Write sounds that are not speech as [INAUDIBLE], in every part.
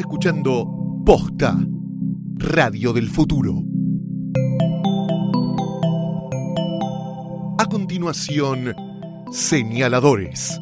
Escuchando Posta, Radio del Futuro. A continuación, señaladores.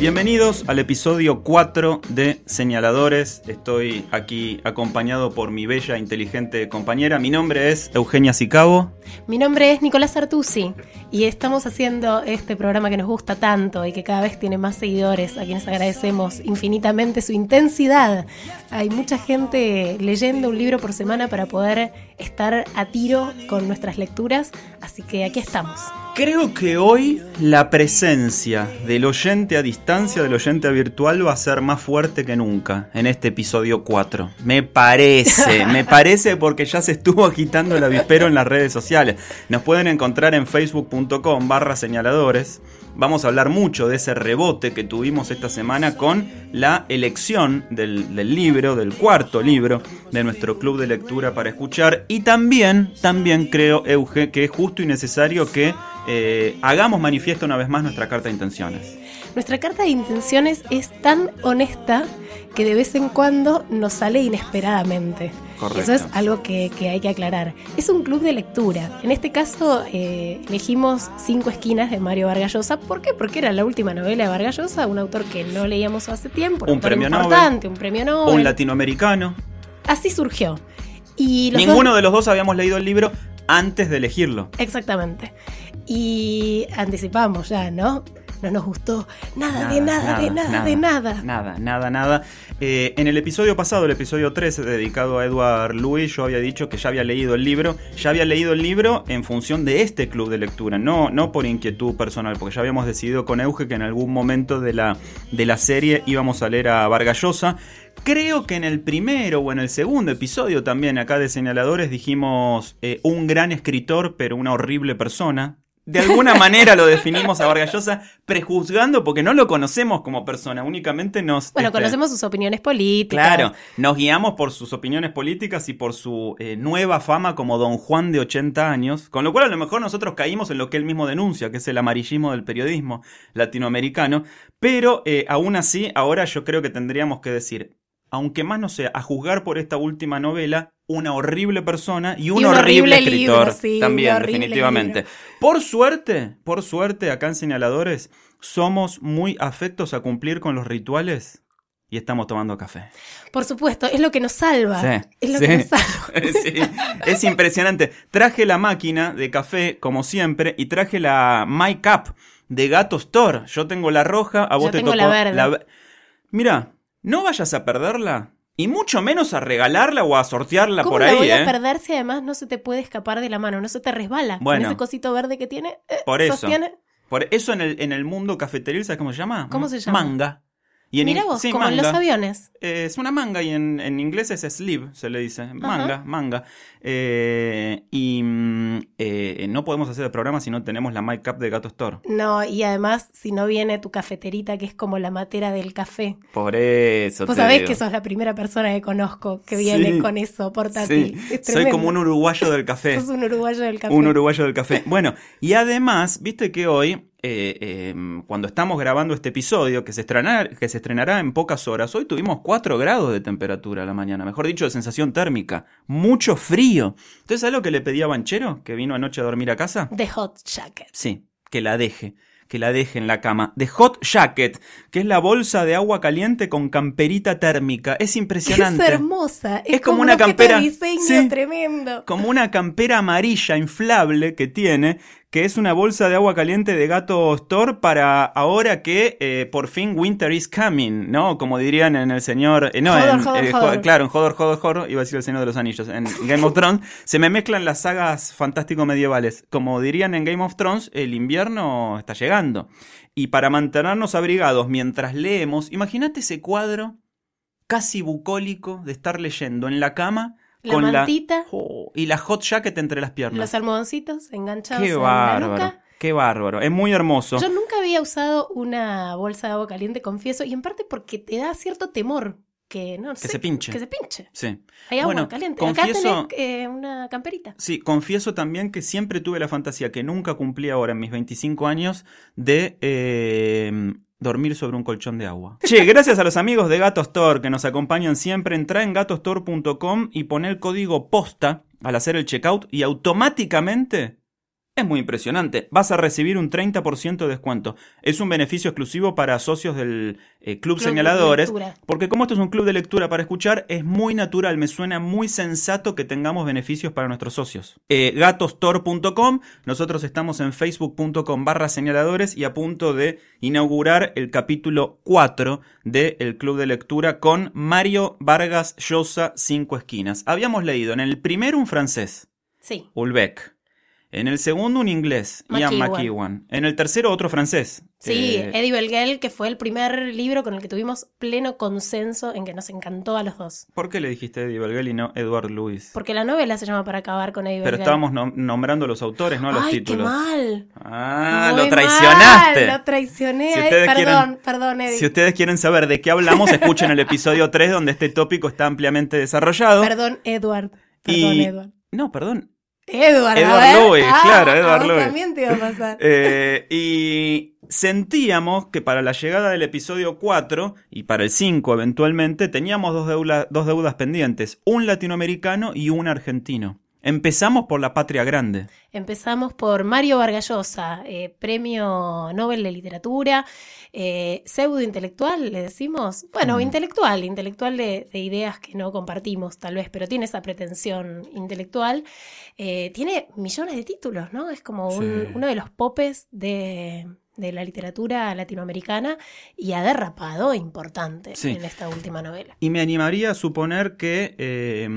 Bienvenidos al episodio 4 de Señaladores. Estoy aquí acompañado por mi bella, inteligente compañera. Mi nombre es Eugenia Sicabo. Mi nombre es Nicolás Artusi y estamos haciendo este programa que nos gusta tanto y que cada vez tiene más seguidores, a quienes agradecemos infinitamente su intensidad. Hay mucha gente leyendo un libro por semana para poder estar a tiro con nuestras lecturas, así que aquí estamos. Creo que hoy la presencia del oyente a distancia, del oyente virtual, va a ser más fuerte que nunca en este episodio 4. Me parece, [LAUGHS] me parece porque ya se estuvo agitando el avispero en las redes sociales. Nos pueden encontrar en facebook.com barra señaladores. Vamos a hablar mucho de ese rebote que tuvimos esta semana con la elección del, libro, del cuarto libro de nuestro club de lectura para escuchar. Y también, también creo, Euge, que es justo y necesario que eh, hagamos manifiesto una vez más nuestra carta de intenciones. Nuestra carta de intenciones es tan honesta que de vez en cuando nos sale inesperadamente. Correcto. Eso es algo que, que hay que aclarar. Es un club de lectura. En este caso eh, elegimos Cinco Esquinas de Mario Vargas Llosa. ¿Por qué? Porque era la última novela de Vargas Llosa, un autor que no leíamos hace tiempo, Un premio importante, un premio Nobel. Un latinoamericano. Así surgió. Y Ninguno dos- de los dos habíamos leído el libro antes de elegirlo. Exactamente. Y anticipamos ya, ¿no? No nos gustó nada, de nada, de nada, de nada. Nada, nada, nada. Eh, en el episodio pasado, el episodio 13, dedicado a Edward Louis, yo había dicho que ya había leído el libro. Ya había leído el libro en función de este club de lectura, no, no por inquietud personal, porque ya habíamos decidido con Euge que en algún momento de la, de la serie íbamos a leer a Vargas Llosa. Creo que en el primero o en el segundo episodio también acá de Señaladores dijimos eh, un gran escritor, pero una horrible persona. De alguna manera lo definimos a Vargas Llosa prejuzgando porque no lo conocemos como persona, únicamente nos... Bueno, este, conocemos sus opiniones políticas. Claro, nos guiamos por sus opiniones políticas y por su eh, nueva fama como Don Juan de 80 años, con lo cual a lo mejor nosotros caímos en lo que él mismo denuncia, que es el amarillismo del periodismo latinoamericano, pero eh, aún así, ahora yo creo que tendríamos que decir, aunque más no sea, a juzgar por esta última novela, una horrible persona y un, Y un horrible, horrible escritor libro, sí, también, definitivamente. libro. Por suerte, por suerte, acá en Señaladores, somos muy afectos a cumplir con los rituales y estamos tomando café. Por supuesto, es lo que nos salva. Sí, es lo sí. que nos salva. [LAUGHS] Sí, es impresionante. Traje la máquina de café, como siempre, y traje la My Cup de Gato Store. Yo tengo la roja, a vos Yo te tengo tocó la verde. ve- Mira, no vayas a perderla, y mucho menos a regalarla o a sortearla ¿Cómo por la ahí, voy a ¿eh? perder si además no se te puede escapar de la mano? No se te resbala. Bueno. Con ese cosito verde que tiene. eh, Por eso. sostiene. Por eso en el, en el mundo cafeteril, ¿sabes cómo se llama? ¿Cómo se llama? Manga. Y en Mira vos, sí, como en los aviones. Eh, es una manga y en, en inglés es sleeve, se le dice. Manga, manga. Eh, y mm, eh, no podemos hacer el programa si no tenemos la My Cup de Gato Store. No, y además, si no viene tu cafeterita, que es como la matera del café. Por eso. Vos te sabés digo. que sos la primera persona que conozco que viene Sí. con eso portátil. Sí, Es soy como un uruguayo del café. [LAUGHS] Sos un uruguayo del café. Un uruguayo del café. Bueno, y además, viste que hoy, eh, eh, cuando estamos grabando este episodio, que se, estrenará, que se estrenará en pocas horas, hoy tuvimos 4 grados de temperatura a la mañana, mejor dicho, de sensación térmica. Mucho frío. Entonces, ¿sabes lo que le pedí a Banchero, que vino anoche a dormir a casa? The Hot Jacket. Sí, que la deje. Que la deje en la cama. The Hot Jacket, que es la bolsa de agua caliente con camperita térmica. Es impresionante. Es hermosa. Es, Es como como una un campera. de diseño Sí. tremendo. como una campera amarilla inflable que tiene, que es una bolsa de agua caliente de Gato Store para ahora que eh, por fin Winter is coming, ¿no? Como dirían en el señor... eh, no, en, hodor, eh, jo- hodor. claro, en Hodor, iba a decir el Señor de los Anillos. En Game of Thrones [LAUGHS] se me mezclan las sagas fantástico medievales. Como dirían en Game of Thrones, el invierno está llegando. Y para mantenernos abrigados mientras leemos, imagínate ese cuadro casi bucólico de estar leyendo en la cama La con mantita. la Oh, y la hot jacket entre las piernas. Los almohadoncitos enganchados Qué en la bárbaro, nuca. qué bárbaro. Es muy hermoso. Yo nunca había usado una bolsa de agua caliente, confieso, y en parte porque te da cierto temor que no Que sé, se pinche. Que se pinche. Sí. Hay agua Bueno, caliente. confieso- Acá tenés eh, una camperita. Sí, confieso también que siempre tuve la fantasía que nunca cumplí ahora en mis 25 años de eh, dormir sobre un colchón de agua. Che, gracias a los amigos de Gato Store que nos acompañan siempre, entra en gatostore.com y pon el código POSTA al hacer el checkout y automáticamente es muy impresionante. Vas a recibir un 30% de descuento. Es un beneficio exclusivo para socios del eh, Club Club de Señaladores. Porque como esto es un club de lectura para escuchar, es muy natural, me suena muy sensato que tengamos beneficios para nuestros socios. Eh, gatostore.com, nosotros estamos en facebook.com barra señaladores y a punto de inaugurar el capítulo 4 del club de lectura con Mario Vargas Llosa Cinco Esquinas. Habíamos leído en el primero un francés, Sí. Ulbeck. En el segundo un inglés, Ian McEwan. En el tercero otro francés. Sí, eh, Eddie Belgel, que fue el primer libro con el que tuvimos pleno consenso en que nos encantó a los dos. ¿Por qué le dijiste Eddie Belgel y no Edward Lewis? Porque la novela se llama Para acabar con Eddie Pero Belgel. estábamos nom- nombrando los autores, no los Ay, títulos. qué mal. Ah, Muy lo traicionaste. mal, lo traicioné. Si perdón, quieren- perdón, Eddie. Si ustedes quieren saber de qué hablamos, escuchen el episodio 3 donde este tópico está ampliamente desarrollado. Perdón, Edward. Perdón, y... Edward. No, perdón. Edward, Edward. Louis, Ah, claro, Edward Louis. también te iba a pasar. [LAUGHS] Eh, y sentíamos que para la llegada del episodio 4 y para el 5 eventualmente teníamos dos, deula- dos deudas pendientes, un latinoamericano y un argentino. Empezamos por la patria grande. Empezamos por Mario Vargallosa, eh, premio Nobel de Literatura, eh, pseudo intelectual, le decimos. Bueno, Mm. intelectual, intelectual de, de ideas que no compartimos, tal vez, pero tiene esa pretensión intelectual. Eh, tiene millones de títulos, ¿no? Es como un- Sí. uno de los popes de, de la literatura latinoamericana y ha derrapado importante Sí. en esta última novela. Y me animaría a suponer que eh,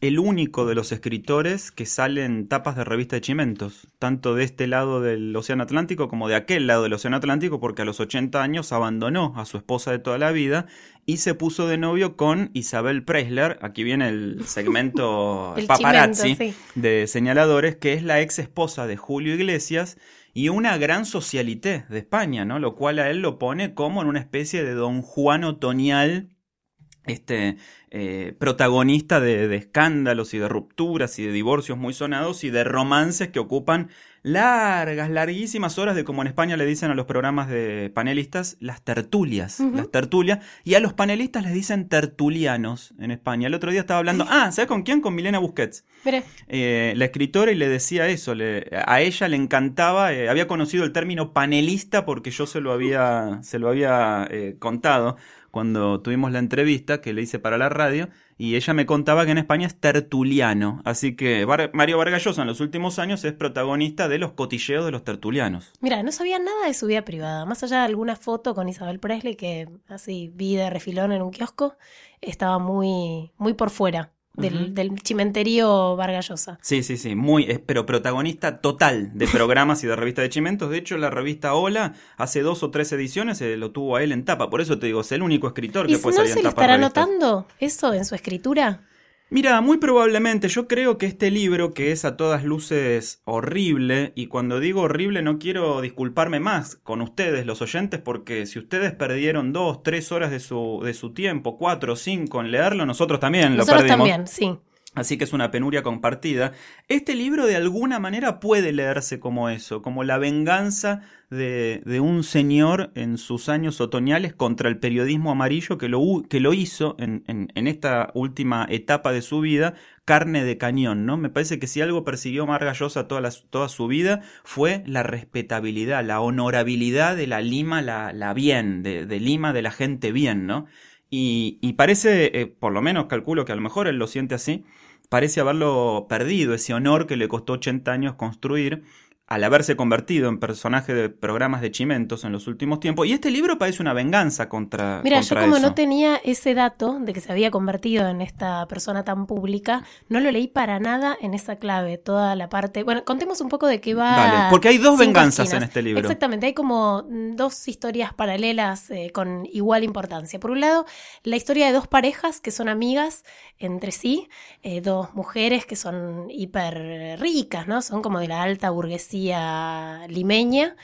el único de los escritores que sale en tapas de revista de Chimentos, tanto de este lado del Océano Atlántico como de aquel lado del Océano Atlántico, porque a los 80 años abandonó a su esposa de toda la vida y se puso de novio con Isabel Preisler. Aquí viene el segmento [LAUGHS] El paparazzi chimento, sí. de señaladores, que es la ex esposa de Julio Iglesias y una gran socialité de España, ¿no? Lo cual a él lo pone como en una especie de don Juan Otonial este eh, protagonista de escándalos y de rupturas y de divorcios muy sonados y de romances que ocupan largas, larguísimas horas de como en España le dicen a los programas de panelistas, las tertulias, las tertulias, y a los panelistas les dicen tertulianos en España. El otro día estaba hablando, ah, ¿sabes con quién? Con Milena Busquets eh, la escritora y le decía eso, le- a ella le encantaba, eh, había conocido el término panelista porque yo se lo había, se lo había eh, contado cuando tuvimos la entrevista que le hice para la radio y ella me contaba que en España es tertuliano, así que Mario Vargas Llosa en los últimos años es protagonista de los cotilleos de los tertulianos. Mira, no sabía nada de su vida privada, más allá de alguna foto con Isabel Presley que así vi de refilón en un kiosco, estaba muy, muy por fuera del, Ujú. del chimenterío Vargallosa. Sí, sí, sí, muy, es- pero protagonista total de [LAUGHS] programas y de revistas de chimentos. De hecho, la revista Hola, hace dos o tres ediciones, eh, lo tuvo a él en tapa. Por eso te digo, es el único escritor ¿Y que puede no salir se en le tapa estará revistas. notando eso en su escritura? Mira, muy probablemente, yo creo que este libro, que es a todas luces horrible, y cuando digo horrible no quiero disculparme más con ustedes, los oyentes, porque si ustedes perdieron dos, tres horas de su, de su tiempo, cuatro, cinco en leerlo, nosotros también lo Nosotros perdimos. también, sí. Así que es una penuria compartida. Este libro de alguna manera puede leerse como eso, como la venganza de, de un señor en sus años otoñales contra el periodismo amarillo que lo, que lo hizo en, en- en esta última etapa de su vida, carne de cañón, ¿no? Me parece que si algo persiguió Marga Llosa toda, la- toda su vida fue la respetabilidad, la honorabilidad de la Lima, la, la bien, de, de Lima, de la gente bien, ¿no? Y, y parece, eh, por lo menos calculo que a lo mejor él lo siente así, parece haberlo perdido, ese honor que le costó 80 años construir al haberse convertido en personaje de programas de chimentos en los últimos tiempos. Y este libro parece una venganza contra, Mira, yo como eso. no tenía ese dato de que se había convertido en esta persona tan pública, no lo leí para nada en esa clave, toda la parte... Bueno, contemos un poco de qué va... Dale, porque hay dos venganzas Esquinas. en este libro. Exactamente, hay como dos historias paralelas eh, con igual importancia. Por un lado, la historia de dos parejas que son amigas entre sí, eh, dos mujeres que son hiper ricas, ¿no? Son como de la alta burguesía limeña,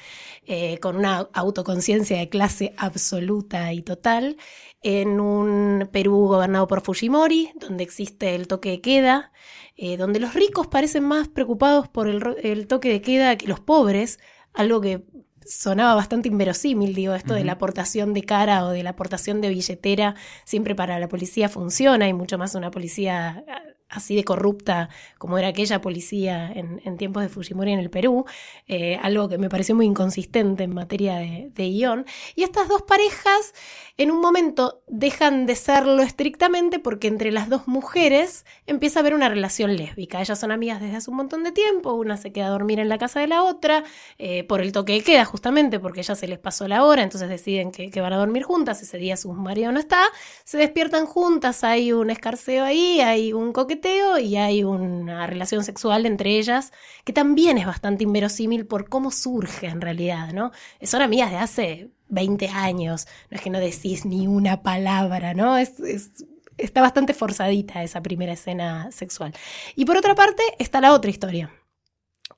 eh, con una autoconciencia de clase absoluta y total, en un Perú gobernado por Fujimori, donde existe el toque de queda, eh, donde los ricos parecen más preocupados por el, el toque de queda que los pobres, algo que sonaba bastante inverosímil, digo, esto de la aportación de cara o de la aportación de billetera siempre para la policía funciona y mucho más una policía así de corrupta como era aquella policía en, tiempos de Fujimori en el Perú, eh, algo que me pareció muy inconsistente en materia de, guion. Y estas dos parejas en un momento dejan de serlo estrictamente porque entre las dos mujeres empieza a haber una relación lésbica. Ellas son amigas desde hace un montón de tiempo, una se queda a dormir en la casa de la otra, eh, por el toque de queda justamente, porque ya se les pasó la hora, entonces deciden que, que van a dormir juntas, ese día su marido no está, se despiertan juntas, hay un escarceo ahí, hay un coqueteo, y hay una relación sexual entre ellas que también es bastante inverosímil por cómo surge en realidad, ¿no? Son amigas de hace 20 años, no es que no decís ni una palabra, ¿no? Es, es, está bastante forzadita esa primera escena sexual. Y por otra parte está la otra historia,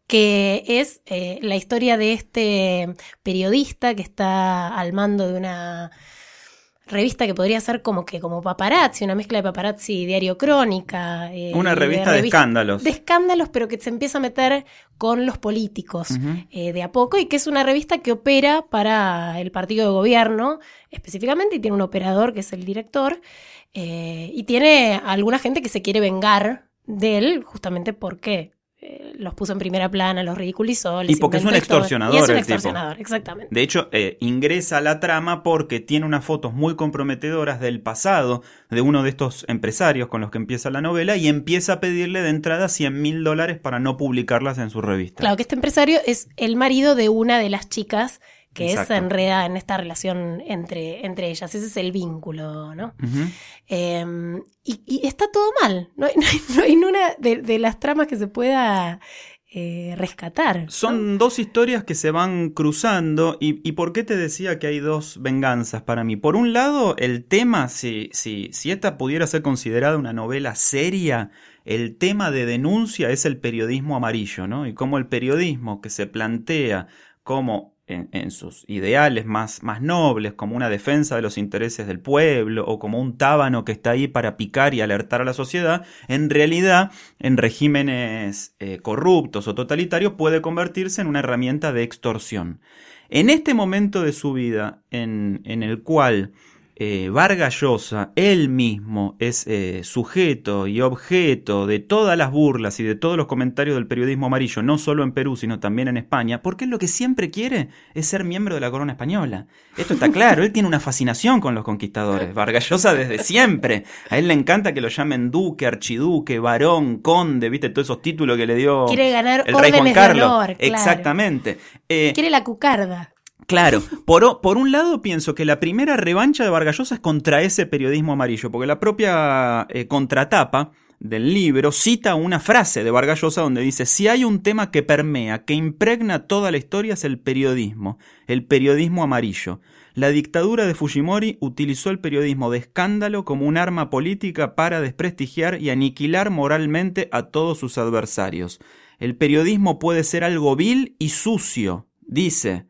que es eh, la historia de este periodista que está al mando de una revista que podría ser como que como paparazzi, una mezcla de paparazzi diario crónica. Eh, una revista de, de, escándalos. De escándalos, pero que se empieza a meter con los políticos uh -huh. eh, de a poco y que es una revista que opera para el partido de gobierno específicamente y tiene un operador que es el director eh, y tiene alguna gente que se quiere vengar de él justamente porque eh, los puso en primera plana, los ridiculizó. Y porque es un extorsionador. Y es un extorsionador, tipo. exactamente. De hecho, eh, ingresa a la trama porque tiene unas fotos muy comprometedoras del pasado de uno de estos empresarios con los que empieza la novela y empieza a pedirle de entrada 100 mil dólares para no publicarlas en su revista. Claro, que este empresario es el marido de una de las chicas que Exacto. es enreda en esta relación entre, entre ellas. Ese es el vínculo, ¿no? Uh -huh. eh, y, y, está todo mal. No hay, [LAUGHS] no hay, no hay una de, de, las tramas que se pueda eh, rescatar. Son ¿no? dos historias que se van cruzando. Y, y, por qué te decía que hay dos venganzas para mí? Por un lado, el tema, si, si, si esta pudiera ser considerada una novela seria, el tema de denuncia es el periodismo amarillo, ¿no? Y cómo el periodismo que se plantea como en, sus ideales más, más nobles, como una defensa de los intereses del pueblo o como un tábano que está ahí para picar y alertar a la sociedad, en realidad en regímenes eh, corruptos o totalitarios puede convertirse en una herramienta de extorsión. En este momento de su vida en, en el cual eh, Vargas Llosa, él mismo, es eh, sujeto y objeto de todas las burlas y de todos los comentarios del periodismo amarillo, no solo en Perú, sino también en España, porque él lo que siempre quiere es ser miembro de la corona española. Esto está claro, él tiene una fascinación con los conquistadores. Vargas Llosa desde siempre. A él le encanta que lo llamen duque, archiduque, varón, conde, viste, todos esos títulos que le dio quiere ganar el rey Juan Carlos. Honor, claro. Exactamente. Eh, quiere la cucarda. Claro, por, un lado pienso que la primera revancha de Vargallosa es contra ese periodismo amarillo, porque la propia eh, contratapa del libro cita una frase de Vargallosa donde dice, si hay un tema que permea, que impregna toda la historia es el periodismo, el periodismo amarillo. La dictadura de Fujimori utilizó el periodismo de escándalo como un arma política para desprestigiar y aniquilar moralmente a todos sus adversarios. El periodismo puede ser algo vil y sucio, dice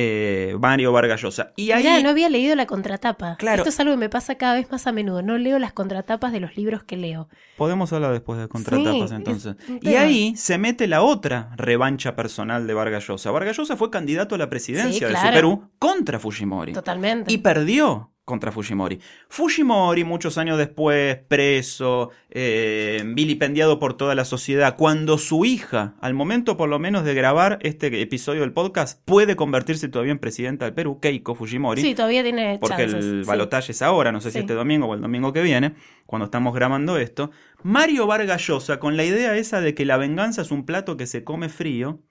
eh, Mario Vargas Llosa. Y ahí, Mirá, no había leído la contratapa. Claro. Esto es algo que me pasa cada vez más a menudo. No leo las contratapas de los libros que leo. Podemos hablar después de contratapas sí, entonces. Y ahí se mete la otra revancha personal de Vargas Llosa. Vargas Llosa fue candidato a la presidencia sí, claro. de Perú contra Fujimori. Totalmente. Y perdió contra Fujimori. Fujimori, muchos años después, preso, eh, vilipendiado por toda la sociedad, cuando su hija, al momento por lo menos de grabar este episodio del podcast, puede convertirse todavía en presidenta del Perú, Keiko Fujimori. Sí, todavía tiene Porque chances, el sí. balotaje es ahora, no sé sí. si este domingo o el domingo que viene, cuando estamos grabando esto. Mario Vargas Llosa, con la idea esa de que la venganza es un plato que se come frío,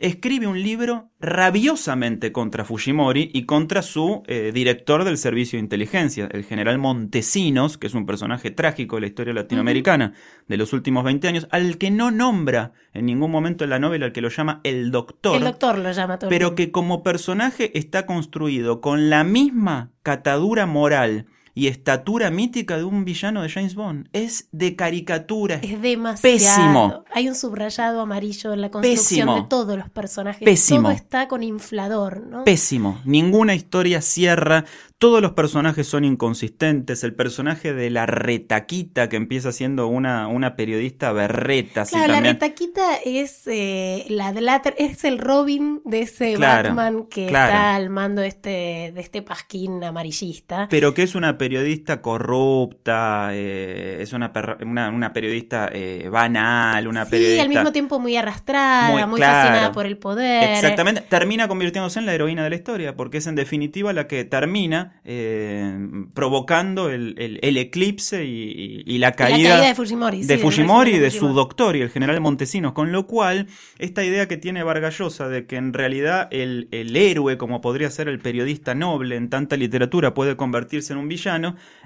escribe un libro rabiosamente contra Fujimori y contra su eh, director del servicio de inteligencia, el general Montesinos, que es un personaje trágico de la historia latinoamericana de los últimos 20 años, al que no nombra en ningún momento en la novela, al que lo llama el doctor. El doctor lo llama todo. Pero que como personaje está construido con la misma catadura moral y estatura mítica de un villano de James Bond. Es de caricatura. Es demasiado. Pésimo. Hay un subrayado amarillo en la construcción Pésimo. de todos los personajes. Pésimo. Todo está con inflador, ¿no? Pésimo. Ninguna historia cierra. Todos los personajes son inconsistentes. El personaje de la retaquita, que empieza siendo una, una periodista berreta. Claro, la retaquita es eh, la de la- es el Robin de ese Claro, Batman que claro. está al mando de este, de este pasquín amarillista. Pero que es una periodista corrupta, eh, es una, una, una periodista eh, banal, una sí, periodista... al mismo tiempo muy arrastrada, Muy muy, claro. fascinada por el poder. Exactamente, termina convirtiéndose en la heroína de la historia, porque es en definitiva la que termina eh, provocando el, el- el eclipse y, y- y la Y caída, la caída de Fujimori. sí, de Fujimori y régimen de su doctor y el general Montesinos, con lo cual esta idea que tiene Vargallosa de que en realidad el, el héroe, como podría ser el periodista noble en tanta literatura, puede convertirse en un villano,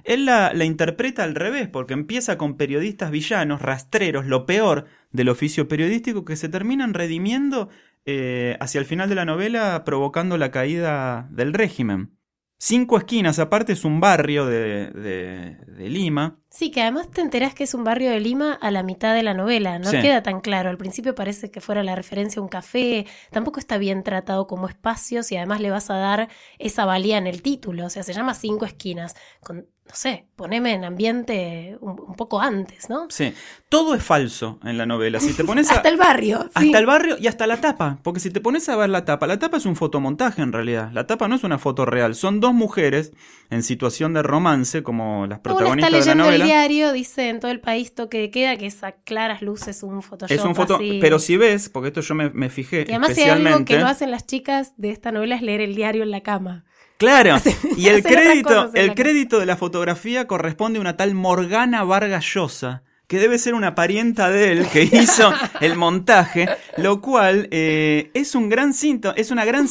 él la, interpreta al revés, porque empieza con periodistas villanos, rastreros, lo peor del oficio periodístico, que se terminan redimiendo eh, hacia el final de la novela, provocando la caída del régimen. Cinco esquinas, aparte, es un barrio de, de- de Lima. Sí, que además te enterás que es un barrio de Lima a la mitad de la novela. No Sí. queda tan claro. Al principio parece que fuera la referencia a un café. Tampoco está bien tratado como espacios y además le vas a dar esa valía en el título. O sea, se llama Cinco Esquinas. Con, no sé, poneme en ambiente un, un poco antes, ¿no? Sí, todo es falso en la novela. Si te [LAUGHS] pones a- Hasta el barrio. sí. Hasta el barrio y hasta la tapa. Porque si te pones a ver la tapa, la tapa es un fotomontaje en realidad. La tapa no es una foto real. Son dos mujeres en situación de romance, como las protagonistas está de la leyendo el novela. diario, dice en todo el país toque de queda que es a claras luces un Photoshop. Es un foto. así. Pero si ves, porque esto yo me, me fijé Y además si hay algo que no hacen las chicas de esta novela es leer el diario en la cama. Claro, [LAUGHS] y el crédito, el crédito de la fotografía corresponde a una tal Morgana Vargas Llosa, que debe ser una parienta de él que [LAUGHS] hizo el montaje, lo cual eh, es un gran cinto, es una gran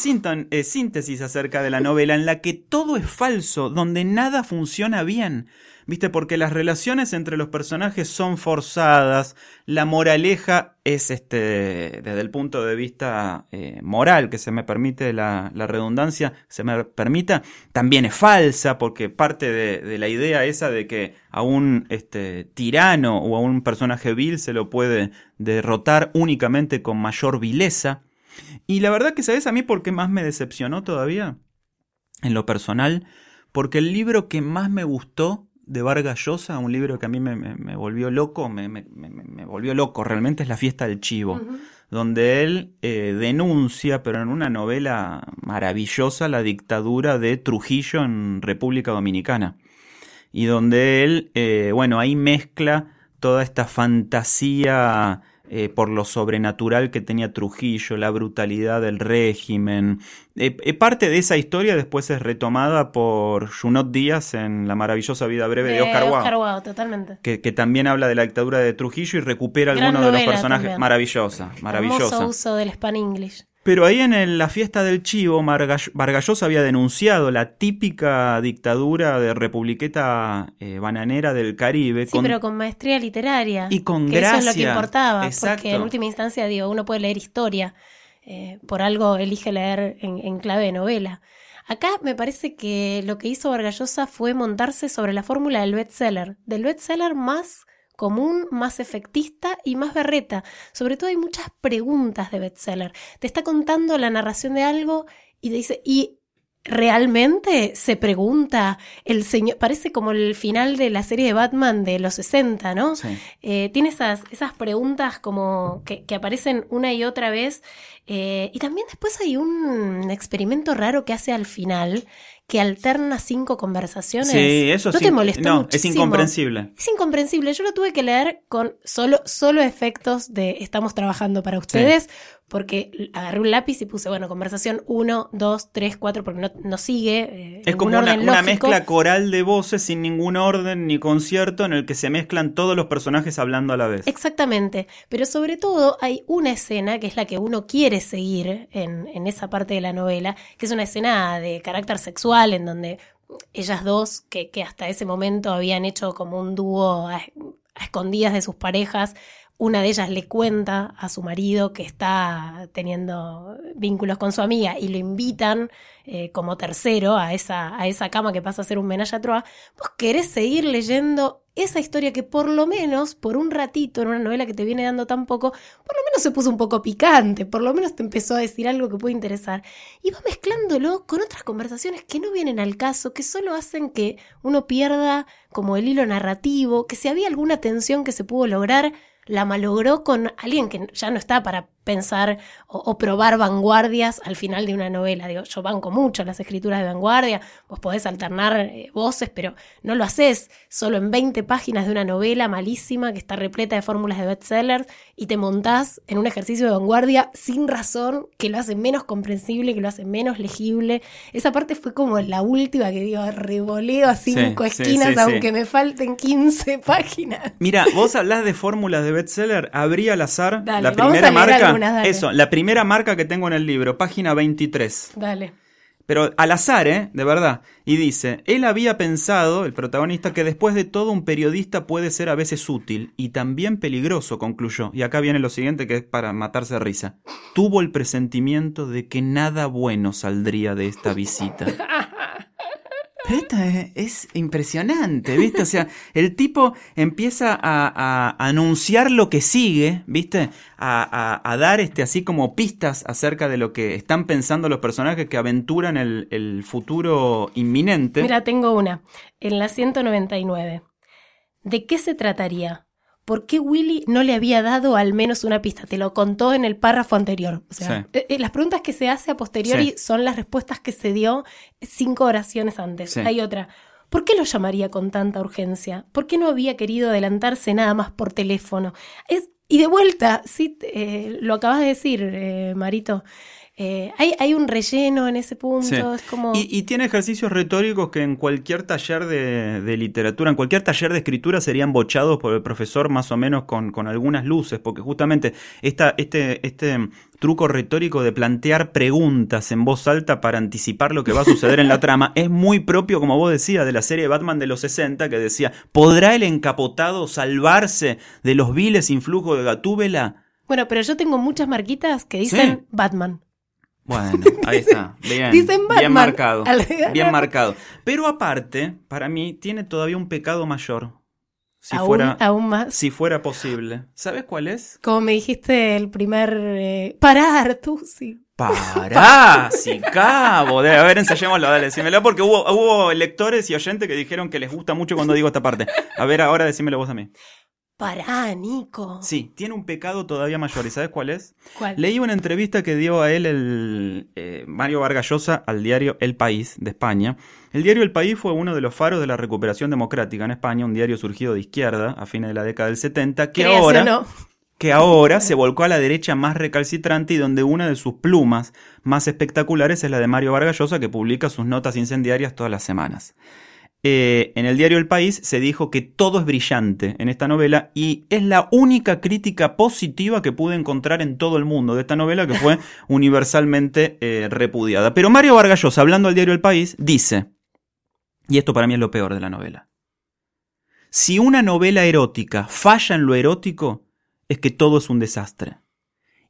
eh, síntesis acerca de la novela en la que todo es falso, donde nada funciona bien. ¿Viste? Porque las relaciones entre los personajes son forzadas, la moraleja es, este, desde el punto de vista eh, moral, que se me permite la, redundancia, se me permita, también es falsa, porque parte de, de la idea esa de que a un este, tirano o a un personaje vil se lo puede derrotar únicamente con mayor vileza. Y la verdad que, ¿sabes a mí por qué más me decepcionó todavía? En lo personal, porque el libro que más me gustó de Vargas Llosa, un libro que a mí me, me- me volvió loco, me, volvió loco, realmente es La fiesta del chivo, donde él eh, denuncia, pero en una novela maravillosa, la dictadura de Trujillo en República Dominicana. Y donde él, eh, bueno, ahí mezcla toda esta fantasía eh, por lo sobrenatural que tenía Trujillo, la brutalidad del régimen. Eh, eh, parte de esa historia después es retomada por Junot Díaz en La maravillosa vida breve de, Oscar Oscar Wilde, totalmente. que, que también habla de la dictadura de Trujillo y recupera Gran algunos de los personajes. también. Maravillosa, Hermoso maravillosa. uso del Span English. Pero ahí en el- la fiesta del Chivo, Vargallosa había denunciado la típica dictadura de republiqueta eh, bananera del Caribe. Sí, con- pero con maestría literaria. Y con que Eso es lo que gracia. importaba. Exacto. Porque en última instancia, digo, uno puede leer historia. eh, por algo elige leer en, en clave de novela. Acá me parece que lo que hizo Vargallosa fue montarse sobre la fórmula del bestseller. Del bestseller más común, más efectista y más berreta. Sobre todo hay muchas preguntas de bestseller. Te está contando la narración de algo y te dice, ¿y realmente se pregunta el señor? Parece como el final de la serie de Batman de los 60, ¿no? Sí. Eh, tiene esas, esas preguntas como que, que aparecen una y otra vez. eh, y también después hay un experimento raro que hace al final, que alterna cinco conversaciones. Sí, eso ¿No sí. te molestó No, es muchísimo? incomprensible. Es incomprensible. Yo lo tuve que leer con solo, solo efectos de estamos trabajando para ustedes, porque agarré un lápiz y puse, bueno, conversación 1, 2, 3, 4, porque no, no sigue. eh, Es como una, una mezcla coral de voces sin ningún orden ni concierto en el que se mezclan todos los personajes hablando a la vez. Exactamente, pero sobre todo hay una escena que es la que uno quiere seguir en, en esa parte de la novela, que es una escena de carácter sexual en donde ellas dos, que, que hasta ese momento habían hecho como un dúo a, a escondidas de sus parejas, una de ellas le cuenta a su marido que está teniendo vínculos con su amiga y lo invitan eh, como tercero a esa, a esa cama que pasa a ser un menage a trois, vos querés seguir leyendo esa historia que por lo menos, por un ratito, en una novela que te viene dando tan poco, por lo menos se puso un poco picante, por lo menos te empezó a decir algo que puede interesar. Y va mezclándolo con otras conversaciones que no vienen al caso, que solo hacen que uno pierda como el hilo narrativo, que si había alguna tensión que se pudo lograr, la malogró con alguien que ya no está para pensar o, probar vanguardias al final de una novela. Digo, yo banco mucho las escrituras de vanguardia, vos podés alternar eh, voces, pero no lo haces solo en 20 páginas de una novela malísima que está repleta de fórmulas de bestsellers y te montás en un ejercicio de vanguardia sin razón que lo hace menos comprensible, que lo hace menos legible. Esa parte fue como la última que digo, revoleo a cinco esquinas, aunque me falten 15 páginas. Mira, vos hablás de fórmulas de bestseller, abrí al azar la primera marca eso, la primera marca que tengo en el libro, página 23. Dale. Pero al azar, ¿eh? De verdad. Y dice, él había pensado, el protagonista, que después de todo un periodista puede ser a veces útil y también peligroso, concluyó. Y acá viene lo siguiente que es para matarse de risa. Tuvo el presentimiento de que nada bueno saldría de esta visita. [LAUGHS] Pero es, impresionante, ¿viste? O sea, el tipo empieza a, anunciar lo que sigue, ¿viste? A, dar este, así como pistas acerca de lo que están pensando los personajes que aventuran el, el futuro inminente. Mira, tengo una. En la 199. ¿De qué se trataría? ¿Por qué Willy no le había dado al menos una pista? Te lo contó en el párrafo anterior. O sea, eh, eh, las preguntas que se hace a posteriori son las respuestas que se dio cinco oraciones antes. Hay otra. ¿Por qué lo llamaría con tanta urgencia? ¿Por qué no había querido adelantarse nada más por teléfono? Es, y de vuelta, sí, eh, lo acabas de decir, Marito. Eh, hay, hay, un relleno en ese punto. Es como... y, tiene ejercicios retóricos que en cualquier taller de, literatura, en cualquier taller de escritura serían bochados por el profesor más o menos con, con algunas luces, porque justamente esta, este, este truco retórico de plantear preguntas en voz alta para anticipar lo que va a suceder en la [LAUGHS] trama es muy propio, como vos decías, de la serie Batman de los 60 que decía, ¿podrá el encapotado salvarse de los viles influjos de Gatúbela? Bueno, pero yo tengo muchas marquitas que dicen Batman. Bueno, [LAUGHS] ahí está. Bien, bien marcado. Bien marcado. Pero aparte, para mí, tiene todavía un pecado mayor. Si fuera, aún más. Si fuera posible. ¿Sabes cuál es? Como me dijiste el primer... Eh, parar, tú sí. Pará, [LAUGHS] si cabo. a ver, ensayémoslo, dale, decímelo, porque hubo, hubo lectores y oyentes que dijeron que les gusta mucho cuando digo esta parte. A ver, ahora decímelo vos a mí. Pará, Nico. Sí, tiene un pecado todavía mayor. ¿Y sabes cuál es? ¿Cuál? Leí una entrevista que dio a él el eh, Mario Vargallosa al diario El País de España. El diario El País fue uno de los faros de la recuperación democrática en España, un diario surgido de izquierda a fines de la década del 70, que ahora, que ahora se volcó a la derecha más recalcitrante y donde una de sus plumas más espectaculares es la de Mario Vargallosa, que publica sus notas incendiarias todas las semanas. Eh, en el diario El País se dijo que todo es brillante en esta novela y es la única crítica positiva que pude encontrar en todo el mundo de esta novela que fue [LAUGHS] universalmente eh, repudiada. Pero Mario Vargallosa, hablando al diario El País, dice, y esto para mí es lo peor de la novela, si una novela erótica falla en lo erótico, es que todo es un desastre.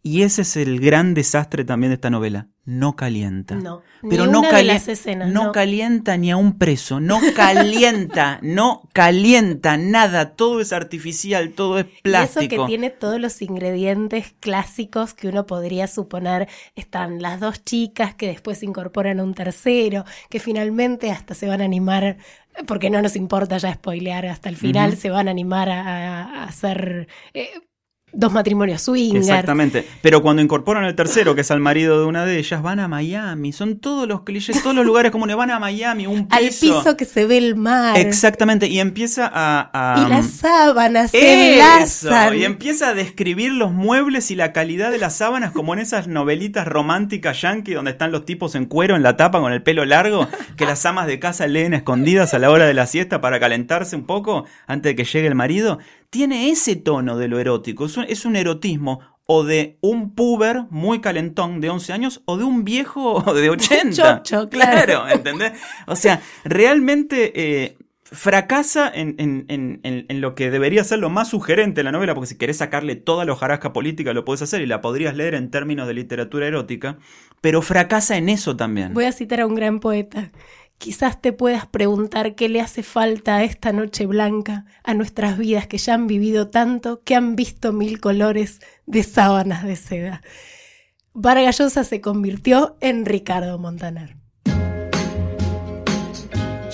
Y ese es el gran desastre también de esta novela. No calienta. No, pero no, calienta, no, calienta ni a un preso. No calienta, [LAUGHS] no calienta nada. Todo es artificial, todo es plástico. Y eso que tiene todos los ingredientes clásicos que uno podría suponer. Están las dos chicas que después incorporan a un tercero, que finalmente hasta se van a animar porque no nos importa ya spoilear hasta el final, se van a animar a, hacer eh, dos matrimonios swinger. Exactamente. Pero cuando incorporan el tercero, que es al marido de una de ellas, van a Miami. Son todos los clichés, todos los lugares comunes. Van a Miami, un piso. Al piso que se ve el mar. Exactamente. Y empieza a. y las sábanas se enlazan. Y empieza a describir los muebles y la calidad de las sábanas, como en esas novelitas románticas yankee, donde están los tipos en cuero en la tapa con el pelo largo, que las amas de casa leen escondidas a la hora de la siesta para calentarse un poco antes de que llegue el marido tiene ese tono de lo erótico. Es un, erotismo o de un puber muy calentón de 11 años o de un viejo [LAUGHS] de 80. Chocho, claro. ¿entendés? O sea, realmente... Eh, fracasa en, en- en- lo que debería ser lo más sugerente de la novela, porque si querés sacarle toda la hojarasca política lo podés hacer y la podrías leer en términos de literatura erótica, pero fracasa en eso también. Voy a citar a un gran poeta. Quizás te puedas preguntar qué le hace falta a esta noche blanca, a nuestras vidas que ya han vivido tanto, que han visto mil colores de sábanas de seda. Vargas Llosa se convirtió en Ricardo Montaner.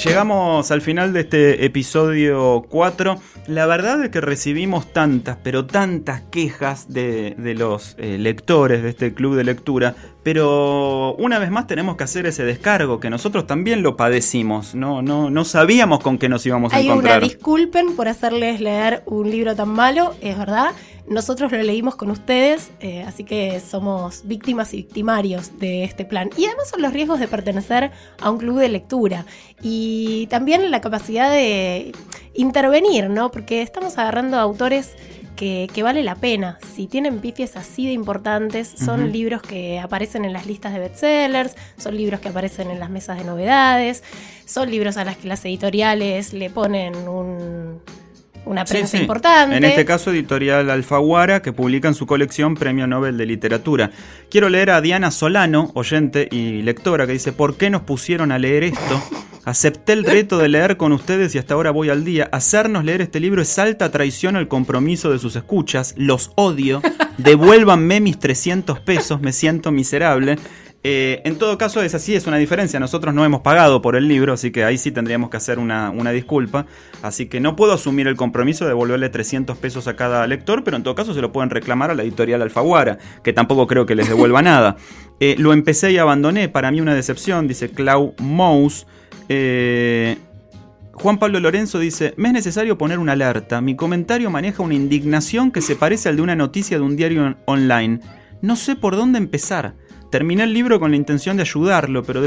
Llegamos al final de este episodio 4. La verdad es que recibimos tantas, pero tantas quejas de, de los eh, lectores de este club de lectura. Pero una vez más tenemos que hacer ese descargo, que nosotros también lo padecimos. No, no, no sabíamos con qué nos íbamos a Hay una encontrar. disculpen por hacerles leer un libro tan malo, es verdad. Nosotros lo leímos con ustedes, eh, así que somos víctimas y victimarios de este plan. Y además son los riesgos de pertenecer a un club de lectura. Y también la capacidad de intervenir, ¿no? Porque estamos agarrando autores que, que vale la pena. Si tienen pifies así de importantes, son libros que aparecen en las listas de bestsellers, son libros que aparecen en las mesas de novedades, son libros a las que las editoriales le ponen un- una Sí, prensa sí. importante. En este caso, editorial Alfaguara, que publica en su colección Premio Nobel de Literatura. Quiero leer a Diana Solano, oyente y lectora, que dice: ¿Por qué nos pusieron a leer esto? Acepté el reto de leer con ustedes y hasta ahora voy al día. Hacernos leer este libro es alta traición al compromiso de sus escuchas. Los odio. Devuélvanme mis 300 pesos. Me siento miserable. Eh, en todo caso es así, es una diferencia. Nosotros no hemos pagado por el libro, así que ahí sí tendríamos que hacer una, una disculpa. Así que no puedo asumir el compromiso de devolverle 300 pesos a cada lector, pero en todo caso se lo pueden reclamar a la editorial Alfaguara, que tampoco creo que les devuelva [LAUGHS] nada. Eh, lo empecé y abandoné, para mí una decepción, dice Clau Mous. Eh, Juan Pablo Lorenzo dice, me es necesario poner una alerta. Mi comentario maneja una indignación que se parece al de una noticia de un diario on- online. No sé por dónde empezar. Terminé el libro con la intención de ayudarlo, pero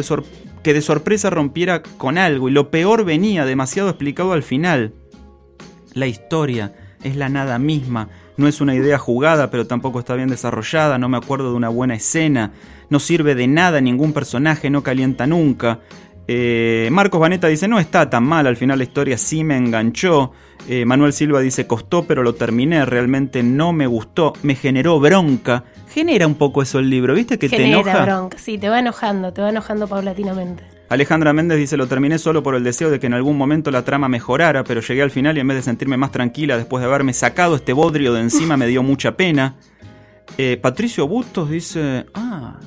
que de sorpresa rompiera con algo, y lo peor venía demasiado explicado al final. La historia es la nada misma, no es una idea jugada, pero tampoco está bien desarrollada, no me acuerdo de una buena escena, no sirve de nada ningún personaje, no calienta nunca. Eh, Marcos Vanetta dice, no está tan mal, al final la historia sí me enganchó. Eh, Manuel Silva dice, costó pero lo terminé, realmente no me gustó, me generó bronca. Genera un poco eso el libro, ¿viste? Que te Genera enoja. bronca, sí, te va enojando, te va enojando paulatinamente. Alejandra Méndez dice, lo terminé solo por el deseo de que en algún momento la trama mejorara, pero llegué al final y en vez de sentirme más tranquila después de haberme sacado este bodrio de encima me dio mucha pena. Eh, Patricio Bustos dice, ah,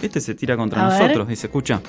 este se tira contra A ver. nosotros, dice, escucha.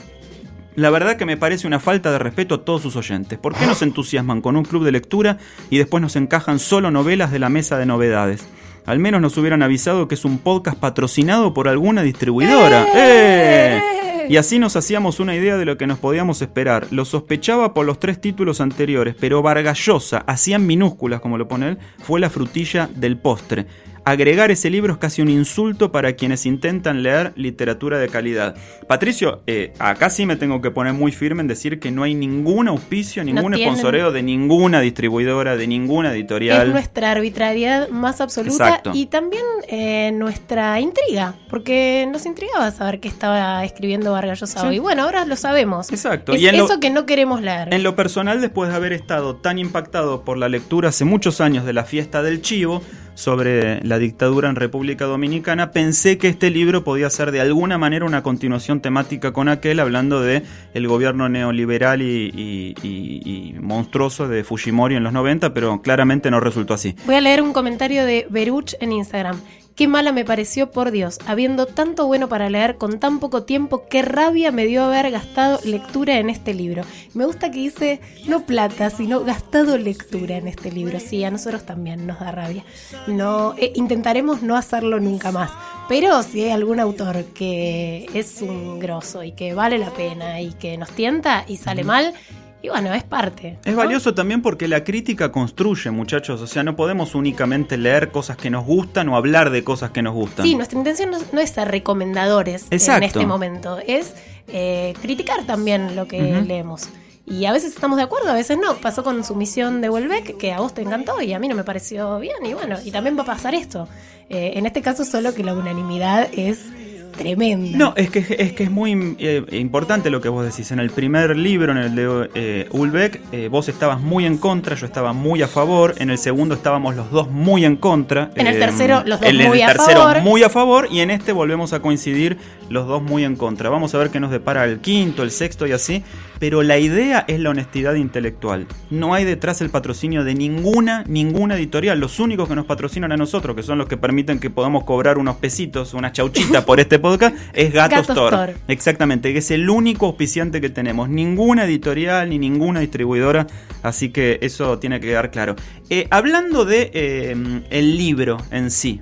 La verdad que me parece una falta de respeto a todos sus oyentes. ¿Por qué nos entusiasman con un club de lectura y después nos encajan solo novelas de la mesa de novedades? Al menos nos hubieran avisado que es un podcast patrocinado por alguna distribuidora. ¡Eh! Y así nos hacíamos una idea de lo que nos podíamos esperar. Lo sospechaba por los tres títulos anteriores, pero Vargallosa, así en minúsculas como lo pone él, fue la frutilla del postre. Agregar ese libro es casi un insulto para quienes intentan leer literatura de calidad. Patricio, eh, acá sí me tengo que poner muy firme en decir que no hay ningún auspicio, ningún tienen. sponsoreo de ninguna distribuidora, de ninguna editorial. Es nuestra arbitrariedad más absoluta Exacto. y también eh, nuestra intriga, porque nos intrigaba saber qué estaba escribiendo Vargas Llosa Sí. hoy. Bueno, ahora lo sabemos. Exacto. Es Y lo- eso que no queremos leer. En lo personal, después de haber estado tan impactado por la lectura hace muchos años de la fiesta del chivo sobre la dictadura en República Dominicana, pensé que este libro podía ser de alguna manera una continuación temática con aquel, hablando de el gobierno neoliberal y, y- y- y monstruoso de Fujimori en los 90, pero claramente no resultó así. Voy a leer un comentario de Beruch en Instagram. Qué mala me pareció, por Dios, habiendo tanto bueno para leer con tan poco tiempo, qué rabia me dio haber gastado lectura en este libro. Me gusta que dice no plata, sino gastado lectura en este libro. Sí, a nosotros también nos da rabia. No, eh, intentaremos no hacerlo nunca más. Pero si hay algún autor que es un grosso y que vale la pena y que nos tienta y sale mal, y bueno, es parte. Es ¿no? valioso también porque la crítica construye, muchachos. O sea, no podemos únicamente leer cosas que nos gustan o hablar de cosas que nos gustan. Sí, nuestra intención no, no es ser recomendadores Exacto. en este momento, es eh, criticar también lo que leemos. Y a veces estamos de acuerdo, a veces no. Pasó con su misión de Volbeck, que a vos te encantó y a mí no me pareció bien. Y bueno, y también va a pasar esto. Eh, en este caso, solo que la unanimidad es tremenda. No, es que es, que es muy eh, importante lo que vos decís. En el primer libro, en el de eh, Ulbeck, eh, vos estabas muy en contra, yo estaba muy a favor. En el segundo estábamos los dos muy en contra. En el tercero, los dos en muy el a tercero, favor. muy a favor. Y en este volvemos a coincidir los dos muy en contra. Vamos a ver qué nos depara el quinto, el sexto y así. Pero la idea es la honestidad intelectual. No hay detrás el patrocinio de ninguna, ninguna editorial. Los únicos que nos patrocinan a nosotros, que son los que permiten que podamos cobrar unos pesitos, una chauchita por este podcast, es Gato, Gato Store. Store. Exactamente, que es el único auspiciante que tenemos. Ninguna editorial ni ninguna distribuidora. Así que eso tiene que quedar claro. Eh, hablando de eh, el libro en sí.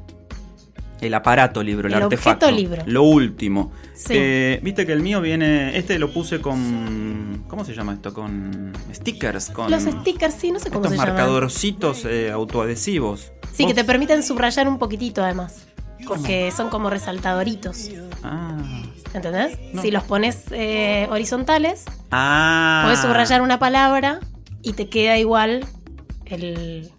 El aparato libro, el, El artefacto. libro. Lo último. Sí. Eh, Viste que el mío viene. Este lo puse con. ¿Cómo se llama esto? Con stickers. Con Los stickers, sí, no sé cómo estos se llaman. marcadorcitos eh, autoadhesivos. Sí, que te permiten subrayar un poquitito además. Porque son como resaltadoritos. Ah. ¿Entendés? No. Si los pones eh, horizontales, Ah. Podés subrayar una palabra y te queda igual el,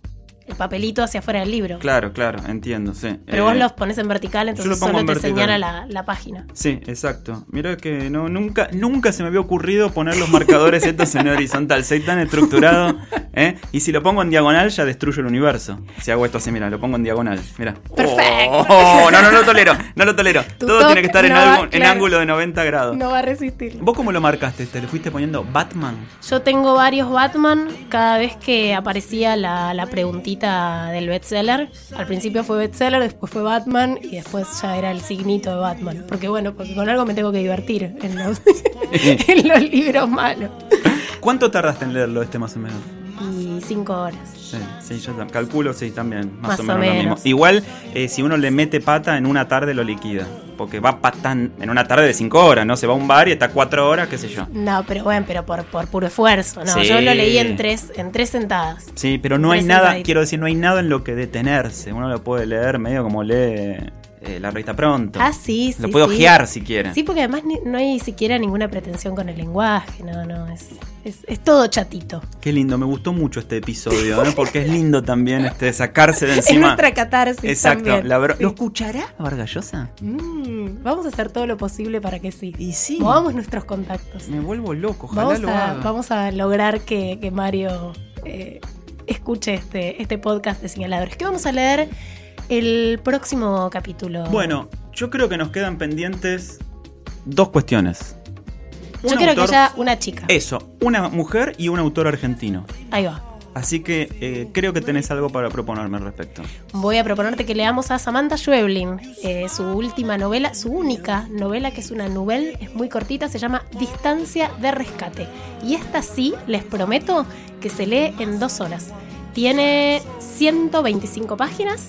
el papelito hacia afuera del libro. Claro, claro, entiendo, sí. Pero Eh, vos los pones en vertical, entonces solo en te vertical. señala la, la página. Sí, exacto. Mira que no, nunca, nunca se me había ocurrido poner los marcadores estos en horizontal. Soy tan estructurado. ¿eh? Y si lo pongo en diagonal, ya destruyo el universo. Si hago esto así, mira, lo pongo en diagonal. Mira. Perfecto. Oh, no, no lo tolero. No lo tolero. Tu Todo tiene que estar en, no va- algo- en claro. ángulo de 90 grados. No va a resistir. ¿Vos cómo lo marcaste? ¿Te le fuiste poniendo Batman? Yo tengo varios Batman. Cada vez que aparecía la, la preguntita del bestseller, al principio fue bestseller, después fue Batman y después ya era el signito de Batman. Porque bueno, porque con algo me tengo que divertir en los, [LAUGHS] en los libros malos. ¿Cuánto tardaste en leerlo este más o menos? Y cinco horas. Sí, sí, yo calculo, sí, también, más, Más o o menos, lo mismo. Igual, eh, si uno le mete pata, en una tarde lo liquida. Porque va patan en una tarde de cinco horas, ¿no? Se va a un bar y está cuatro horas, qué sé yo. No, pero bueno, pero por, por puro esfuerzo, ¿no? Sí. Yo lo leí en tres, en tres sentadas. Sí, pero no hay nada, sentaditos. quiero decir, no hay nada en lo que detenerse. Uno lo puede leer medio como lee eh, La revista Pronto. Ah, sí, sí. Lo puedo sí. ojear si quiere. Sí, porque además ni- no hay siquiera ninguna pretensión con el lenguaje, no, no, es, es, es todo chatito. Qué lindo, me gustó mucho este episodio, ¿eh? porque es lindo también este sacarse de [LAUGHS] Es encima. nuestra catarsis Exacto, también. la Sí. ¿Lo escuchará Vargallosa? Mm, vamos a hacer todo lo posible para que sí. Y sí. Movamos nuestros contactos. Me vuelvo loco, ojalá Vamos lo a, haga. vamos a lograr que, que Mario eh, escuche este, este podcast de señaladores. ¿Qué vamos a leer el próximo capítulo? Bueno, yo creo que nos quedan pendientes dos cuestiones. yo un quiero que autor- haya una chica. Eso, una mujer y un autor argentino. Ahí va. Así que eh, creo que tenés algo para proponerme al respecto. Voy a proponerte que leamos a Samantha Schweblin, eh, su última novela, su única novela, que es una novela, es muy cortita, se llama Distancia de Rescate. Y esta sí, les prometo, que se lee en dos horas. Tiene 125 páginas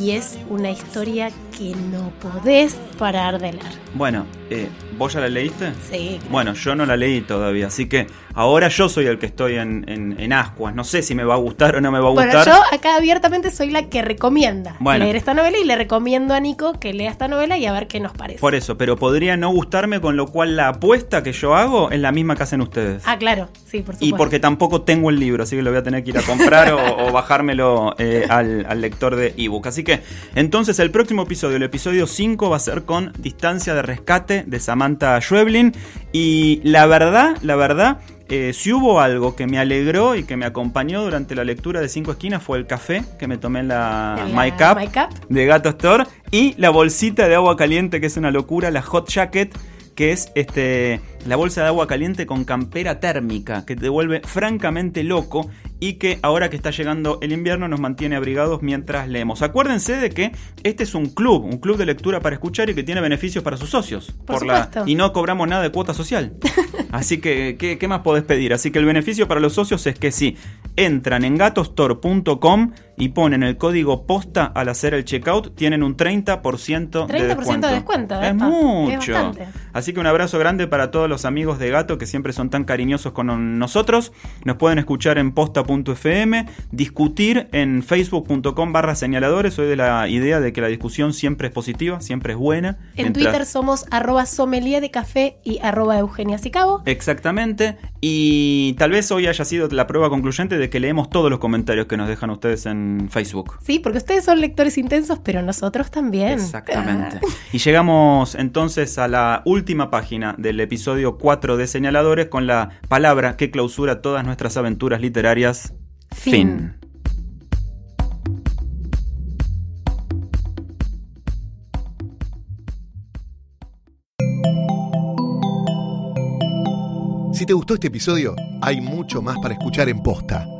y es una historia que no podés parar de leer. Bueno, eh, ¿vos ya la leíste? Sí. Bueno, yo no la leí todavía, así que ahora yo soy el que estoy en, en- en ascuas. No sé si me va a gustar o no me va a Bueno, gustar. yo acá abiertamente soy la que recomienda Bueno. leer esta novela y le recomiendo a Nico que lea esta novela y a ver qué nos parece. Por eso, pero podría no gustarme, con lo cual la apuesta que yo hago es la misma que hacen ustedes. Ah, claro, sí, por supuesto. Y porque tampoco tengo el libro, así que lo voy a tener que ir a comprar o, o bajármelo eh, al, al lector de ebook. Así que entonces el próximo episodio, el episodio 5, va a ser con Distancia de Rescate de Samantha Schweblin. Y la verdad, la verdad, eh, si hubo algo que me alegró y que me acompañó durante la lectura de Cinco Esquinas fue el café que me tomé en la, En la My Cup My Cup. de Gato Store y la bolsita de agua caliente que es una locura, la Hot Jacket que es este la bolsa de agua caliente con campera térmica que te vuelve francamente loco y que ahora que está llegando el invierno nos mantiene abrigados mientras leemos. Acuérdense de que este es un club, un club de lectura para escuchar y que tiene beneficios para sus socios. Por la, y no cobramos nada de cuota social. [LAUGHS] Así que, ¿qué, qué más podés pedir? Así que el beneficio para los socios es que si entran en gatostore.com y ponen el código posta al hacer el checkout, tienen un 30%, de 30% descuento. de descuento, Es epa, mucho. es bastante. Así que un abrazo grande para todos los amigos de Gato que siempre son tan cariñosos con nosotros. Nos pueden escuchar en posta.fm, discutir en facebook.com barra señaladores. Soy de la idea de que la discusión siempre es positiva, siempre es buena. En Mientras- Twitter somos arroba sommelier de café y arroba Eugenia Sicabo. Exactamente. Y tal vez hoy haya sido la prueba concluyente de que leemos todos los comentarios que nos dejan ustedes en Facebook. Sí, porque ustedes son lectores intensos, pero nosotros también. Exactamente. [LAUGHS] y llegamos entonces a la última página del episodio 4 de Señaladores con la palabra que clausura todas nuestras aventuras literarias. Fin. fin. Si te gustó este episodio, hay mucho más para escuchar en Posta.